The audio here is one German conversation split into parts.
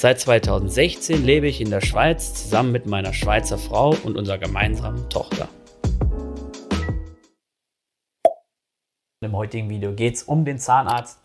Seit 2016 lebe ich in der Schweiz zusammen mit meiner Schweizer Frau und unserer gemeinsamen Tochter. Im heutigen Video geht es um den Zahnarzt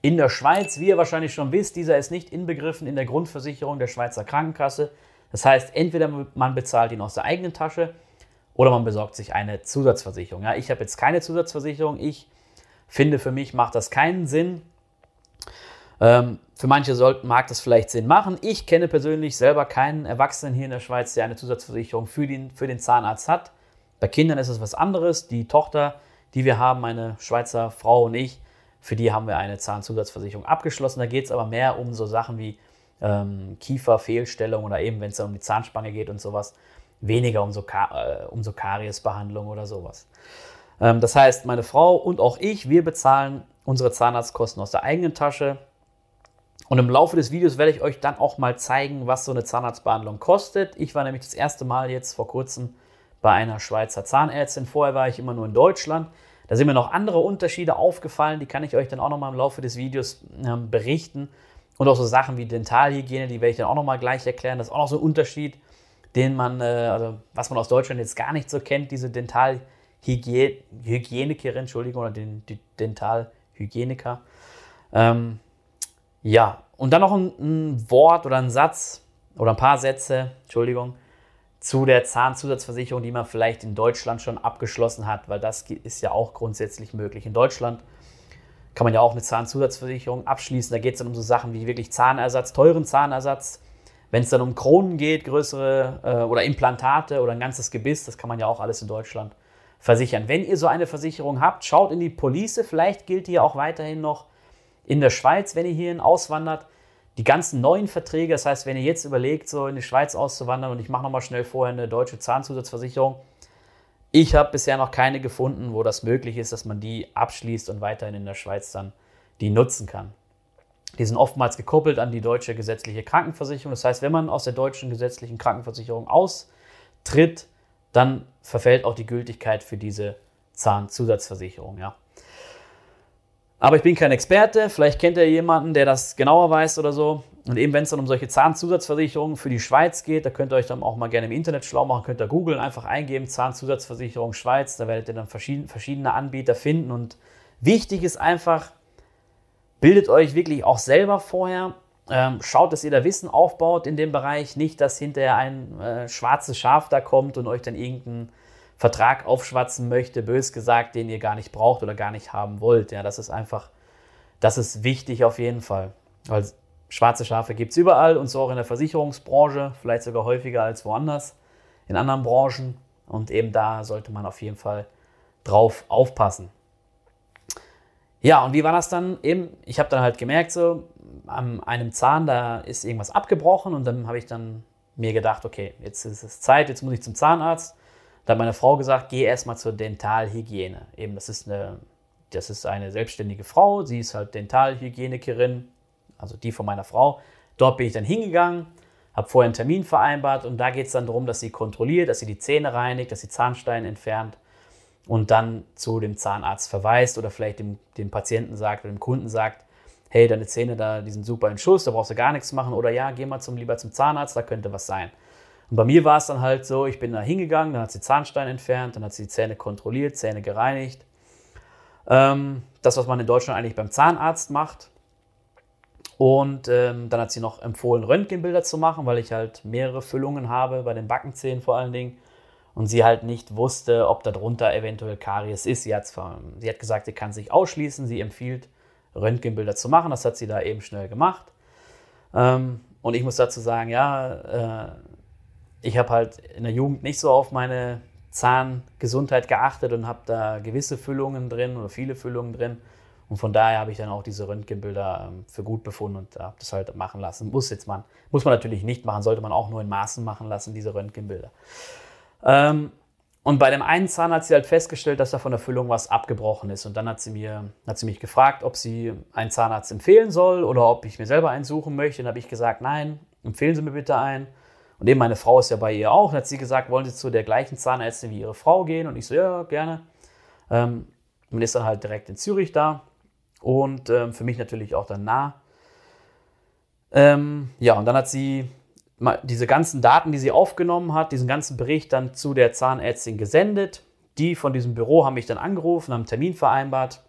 in der Schweiz. Wie ihr wahrscheinlich schon wisst, dieser ist nicht inbegriffen in der Grundversicherung der Schweizer Krankenkasse. Das heißt, entweder man bezahlt ihn aus der eigenen Tasche oder man besorgt sich eine Zusatzversicherung. Ja, ich habe jetzt keine Zusatzversicherung. Ich finde, für mich macht das keinen Sinn. Ähm, für manche sollten, mag das vielleicht Sinn machen. Ich kenne persönlich selber keinen Erwachsenen hier in der Schweiz, der eine Zusatzversicherung für den, für den Zahnarzt hat. Bei Kindern ist es was anderes. Die Tochter, die wir haben, meine Schweizer Frau und ich, für die haben wir eine Zahnzusatzversicherung abgeschlossen. Da geht es aber mehr um so Sachen wie ähm, Kieferfehlstellung oder eben, wenn es um die Zahnspange geht und sowas weniger um so, äh, um so Kariesbehandlung oder sowas. Ähm, das heißt, meine Frau und auch ich, wir bezahlen unsere Zahnarztkosten aus der eigenen Tasche. Und im Laufe des Videos werde ich euch dann auch mal zeigen, was so eine Zahnarztbehandlung kostet. Ich war nämlich das erste Mal jetzt vor kurzem bei einer Schweizer Zahnärztin. Vorher war ich immer nur in Deutschland. Da sind mir noch andere Unterschiede aufgefallen, die kann ich euch dann auch noch mal im Laufe des Videos äh, berichten. Und auch so Sachen wie Dentalhygiene, die werde ich dann auch noch mal gleich erklären. Das ist auch noch so ein Unterschied den man, äh, also was man aus Deutschland jetzt gar nicht so kennt, diese Dentalhygienikerin, Entschuldigung, oder den, die Dentalhygieniker. Ähm, ja, und dann noch ein, ein, Wort oder ein Satz oder ein paar Sätze, Entschuldigung, zu der Zahnzusatzversicherung, die man vielleicht in Deutschland schon abgeschlossen hat, weil das ist ja auch grundsätzlich möglich. In Deutschland kann man ja auch eine Zahnzusatzversicherung abschließen. Da geht es dann um so Sachen wie wirklich Zahnersatz, teuren Zahnersatz, wenn es dann um Kronen geht, größere äh, oder Implantate oder ein ganzes Gebiss, das kann man ja auch alles in Deutschland versichern. Wenn ihr so eine Versicherung habt, schaut in die Police. Vielleicht gilt die ja auch weiterhin noch in der Schweiz, wenn ihr hierhin auswandert. Die ganzen neuen Verträge, das heißt, wenn ihr jetzt überlegt, so in die Schweiz auszuwandern und ich mache nochmal schnell vorher eine deutsche Zahnzusatzversicherung, ich habe bisher noch keine gefunden, wo das möglich ist, dass man die abschließt und weiterhin in der Schweiz dann die nutzen kann. Die sind oftmals gekoppelt an die deutsche gesetzliche Krankenversicherung. Das heißt, wenn man aus der deutschen gesetzlichen Krankenversicherung austritt, dann verfällt auch die Gültigkeit für diese Zahnzusatzversicherung. Ja. Aber ich bin kein Experte. Vielleicht kennt ihr jemanden, der das genauer weiß oder so. Und eben, wenn es dann um solche Zahnzusatzversicherungen für die Schweiz geht, da könnt ihr euch dann auch mal gerne im Internet schlau machen, könnt ihr googeln, einfach eingeben, Zahnzusatzversicherung Schweiz. Da werdet ihr dann verschiedene Anbieter finden. Und wichtig ist einfach, Bildet euch wirklich auch selber vorher. Ähm, schaut, dass ihr da Wissen aufbaut in dem Bereich. Nicht, dass hinterher ein äh, schwarzes Schaf da kommt und euch dann irgendeinen Vertrag aufschwatzen möchte, bös gesagt, den ihr gar nicht braucht oder gar nicht haben wollt. Ja, das ist einfach, das ist wichtig auf jeden Fall. Weil schwarze Schafe gibt es überall und so auch in der Versicherungsbranche, vielleicht sogar häufiger als woanders, in anderen Branchen. Und eben da sollte man auf jeden Fall drauf aufpassen. Ja, und wie war das dann eben? Ich habe dann halt gemerkt, so an einem Zahn, da ist irgendwas abgebrochen und dann habe ich dann mir gedacht, okay, jetzt ist es Zeit, jetzt muss ich zum Zahnarzt. Da hat meine Frau gesagt, geh erstmal zur Dentalhygiene. Eben, das ist eine, das ist eine selbstständige Frau, sie ist halt Dentalhygienikerin, also die von meiner Frau. Dort bin ich dann hingegangen, habe vorher einen Termin vereinbart und da geht es dann darum, dass sie kontrolliert, dass sie die Zähne reinigt, dass sie Zahnsteine entfernt und dann zu dem Zahnarzt verweist oder vielleicht dem, dem Patienten sagt oder dem Kunden sagt, hey, deine Zähne da, die sind super in Schuss, da brauchst du gar nichts machen oder ja, geh mal zum, lieber zum Zahnarzt, da könnte was sein. Und bei mir war es dann halt so, ich bin da hingegangen, dann hat sie Zahnstein entfernt, dann hat sie die Zähne kontrolliert, Zähne gereinigt. Ähm, das, was man in Deutschland eigentlich beim Zahnarzt macht. Und ähm, dann hat sie noch empfohlen, Röntgenbilder zu machen, weil ich halt mehrere Füllungen habe, bei den Backenzähnen vor allen Dingen und sie halt nicht wusste, ob darunter eventuell Karies ist. Sie, sie hat gesagt, sie kann sich ausschließen. Sie empfiehlt, Röntgenbilder zu machen. Das hat sie da eben schnell gemacht. Ähm, und ich muss dazu sagen, ja, äh, ich habe halt in der Jugend nicht so auf meine Zahngesundheit geachtet und habe da gewisse Füllungen drin oder viele Füllungen drin. Und von daher habe ich dann auch diese Röntgenbilder ähm, für gut befunden und habe das halt machen lassen. Muss jetzt man, muss man natürlich nicht machen, sollte man auch nur in Maßen machen lassen, diese Röntgenbilder. Ähm, und bei dem einen Zahn hat sie halt festgestellt, dass da von der Füllung was abgebrochen ist. Und dann hat sie, mir, hat sie mich gefragt, ob sie einen Zahnarzt empfehlen soll oder ob ich mir selber einen suchen möchte. Und dann habe ich gesagt, nein, empfehlen Sie mir bitte einen. Und eben meine Frau ist ja bei ihr auch. Und hat sie gesagt, wollen Sie zu der gleichen Zahnärztin wie Ihre Frau gehen? Und ich so, ja, gerne. Ähm, und ist dann halt direkt in Zürich da. Und ähm, für mich natürlich auch dann nah. Ähm, ja, und dann hat sie diese ganzen Daten, die sie aufgenommen hat, diesen ganzen Bericht dann zu der Zahnärztin gesendet. Die von diesem Büro haben mich dann angerufen, haben einen Termin vereinbart.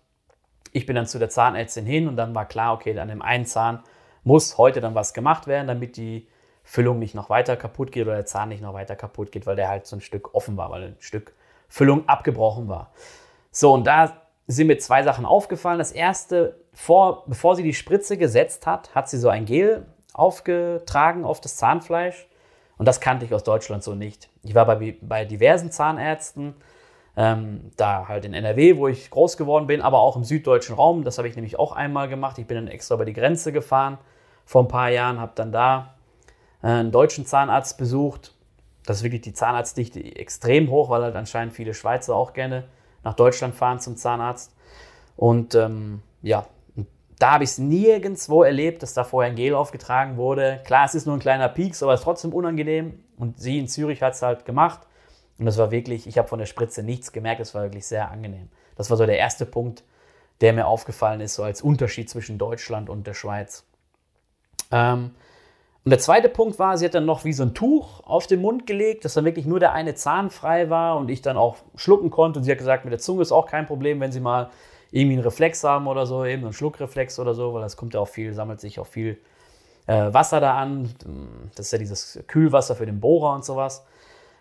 Ich bin dann zu der Zahnärztin hin und dann war klar, okay, an dem einen Zahn muss heute dann was gemacht werden, damit die Füllung nicht noch weiter kaputt geht oder der Zahn nicht noch weiter kaputt geht, weil der halt so ein Stück offen war, weil ein Stück Füllung abgebrochen war. So, und da sind mir zwei Sachen aufgefallen. Das erste, vor, bevor sie die Spritze gesetzt hat, hat sie so ein Gel aufgetragen auf das Zahnfleisch. Und das kannte ich aus Deutschland so nicht. Ich war bei, bei diversen Zahnärzten, ähm, da halt in NRW, wo ich groß geworden bin, aber auch im süddeutschen Raum. Das habe ich nämlich auch einmal gemacht. Ich bin dann extra über die Grenze gefahren vor ein paar Jahren, habe dann da einen deutschen Zahnarzt besucht. Das ist wirklich die Zahnarztdichte extrem hoch, weil halt anscheinend viele Schweizer auch gerne nach Deutschland fahren zum Zahnarzt. Und ähm, ja, da habe ich es nirgendwo erlebt, dass da vorher ein Gel aufgetragen wurde. Klar, es ist nur ein kleiner Pieks, aber es ist trotzdem unangenehm. Und sie in Zürich hat es halt gemacht. Und das war wirklich, ich habe von der Spritze nichts gemerkt, es war wirklich sehr angenehm. Das war so der erste Punkt, der mir aufgefallen ist, so als Unterschied zwischen Deutschland und der Schweiz. Ähm, und der zweite Punkt war, sie hat dann noch wie so ein Tuch auf den Mund gelegt, dass dann wirklich nur der eine Zahn frei war und ich dann auch schlucken konnte. Und sie hat gesagt, mit der Zunge ist auch kein Problem, wenn sie mal irgendwie einen Reflex haben oder so, eben einen Schluckreflex oder so, weil das kommt ja auch viel, sammelt sich auch viel äh, Wasser da an. Das ist ja dieses Kühlwasser für den Bohrer und sowas.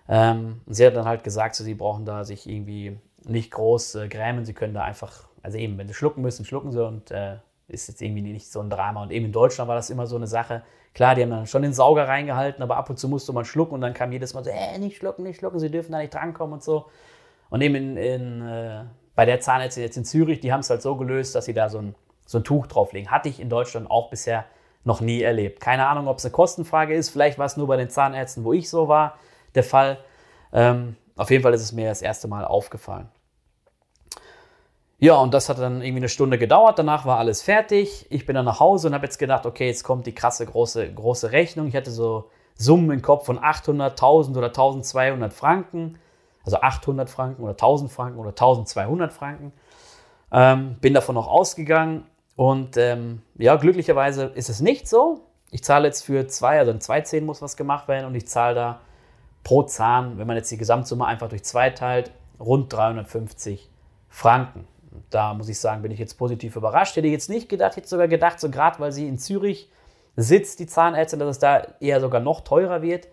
Ähm, sie hat dann halt gesagt, so, sie brauchen da sich irgendwie nicht groß äh, grämen, sie können da einfach, also eben, wenn sie schlucken müssen, schlucken sie und äh, ist jetzt irgendwie nicht so ein Drama. Und eben in Deutschland war das immer so eine Sache, Klar, die haben dann schon den Sauger reingehalten, aber ab und zu musste man schlucken und dann kam jedes Mal so, äh, nicht schlucken, nicht schlucken, sie dürfen da nicht drankommen und so. Und eben in, in äh, bei der Zahnärztin jetzt in Zürich, die haben es halt so gelöst, dass sie da so ein, so ein Tuch drauflegen. Hatte ich in Deutschland auch bisher noch nie erlebt. Keine Ahnung, ob es eine Kostenfrage ist, vielleicht war es nur bei den Zahnärzten, wo ich so war, der Fall. Ähm, auf jeden Fall ist es mir das erste Mal aufgefallen. Ja, und das hat dann irgendwie eine Stunde gedauert. Danach war alles fertig. Ich bin dann nach Hause und habe jetzt gedacht, okay, jetzt kommt die krasse große, große Rechnung. Ich hatte so Summen im Kopf von 800, 1000 oder 1200 Franken. Also 800 Franken oder 1000 Franken oder 1200 Franken. Ähm, bin davon noch ausgegangen. Und ähm, ja, glücklicherweise ist es nicht so. Ich zahle jetzt für zwei, also in zwei Zähnen muss was gemacht werden und ich zahle da pro Zahn, wenn man jetzt die Gesamtsumme einfach durch zwei teilt, rund 350 Franken da muss ich sagen, bin ich jetzt positiv überrascht. Hätte ich jetzt nicht gedacht, hätte sogar gedacht, so gerade weil sie in Zürich sitzt, die Zahnärztin, dass es da eher sogar noch teurer wird.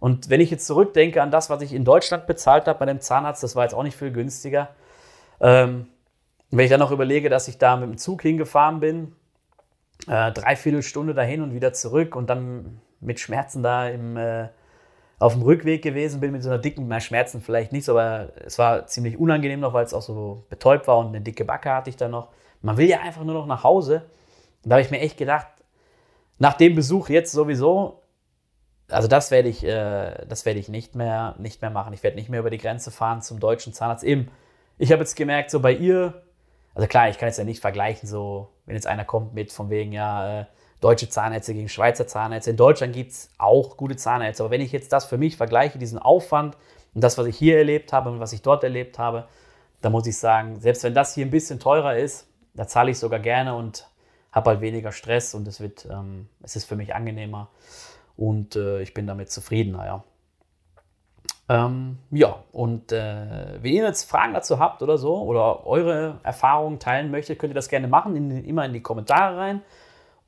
Und wenn ich jetzt zurückdenke an das, was ich in Deutschland bezahlt habe bei dem Zahnarzt, das war jetzt auch nicht viel günstiger. Ähm, wenn ich dann noch überlege, dass ich da mit dem Zug hingefahren bin, äh, dreiviertel Stunde dahin und wieder zurück und dann mit Schmerzen da im, äh, auf dem Rückweg gewesen bin mit so einer dicken, na, Schmerzen vielleicht nicht, aber es war ziemlich unangenehm noch, weil es auch so betäubt war und eine dicke Backe hatte ich dann noch. Man will ja einfach nur noch nach Hause. Und da habe ich mir echt gedacht, nach dem Besuch jetzt sowieso, also das werde ich, äh, das werde ich nicht mehr, nicht mehr machen. Ich werde nicht mehr über die Grenze fahren zum deutschen Zahnarzt. Eben, ich habe jetzt gemerkt, so bei ihr, also klar, ich kann jetzt ja nicht vergleichen, so wenn jetzt einer kommt mit von wegen, ja, äh, deutsche Zahnärzte gegen Schweizer Zahnärzte. In Deutschland gibt es auch gute Zahnärzte. Aber wenn ich jetzt das für mich vergleiche, diesen Aufwand und das, was ich hier erlebt habe und was ich dort erlebt habe, dann muss ich sagen, selbst wenn das hier ein bisschen teurer ist, da zahle ich sogar gerne und habe halt weniger Stress und es wird, ähm, es ist für mich angenehmer und äh, ich bin damit zufriedener, ja. Ähm, ja, und äh, wenn ihr jetzt Fragen dazu habt oder so oder eure Erfahrungen teilen möchtet, könnt ihr das gerne machen, in, immer in die Kommentare rein.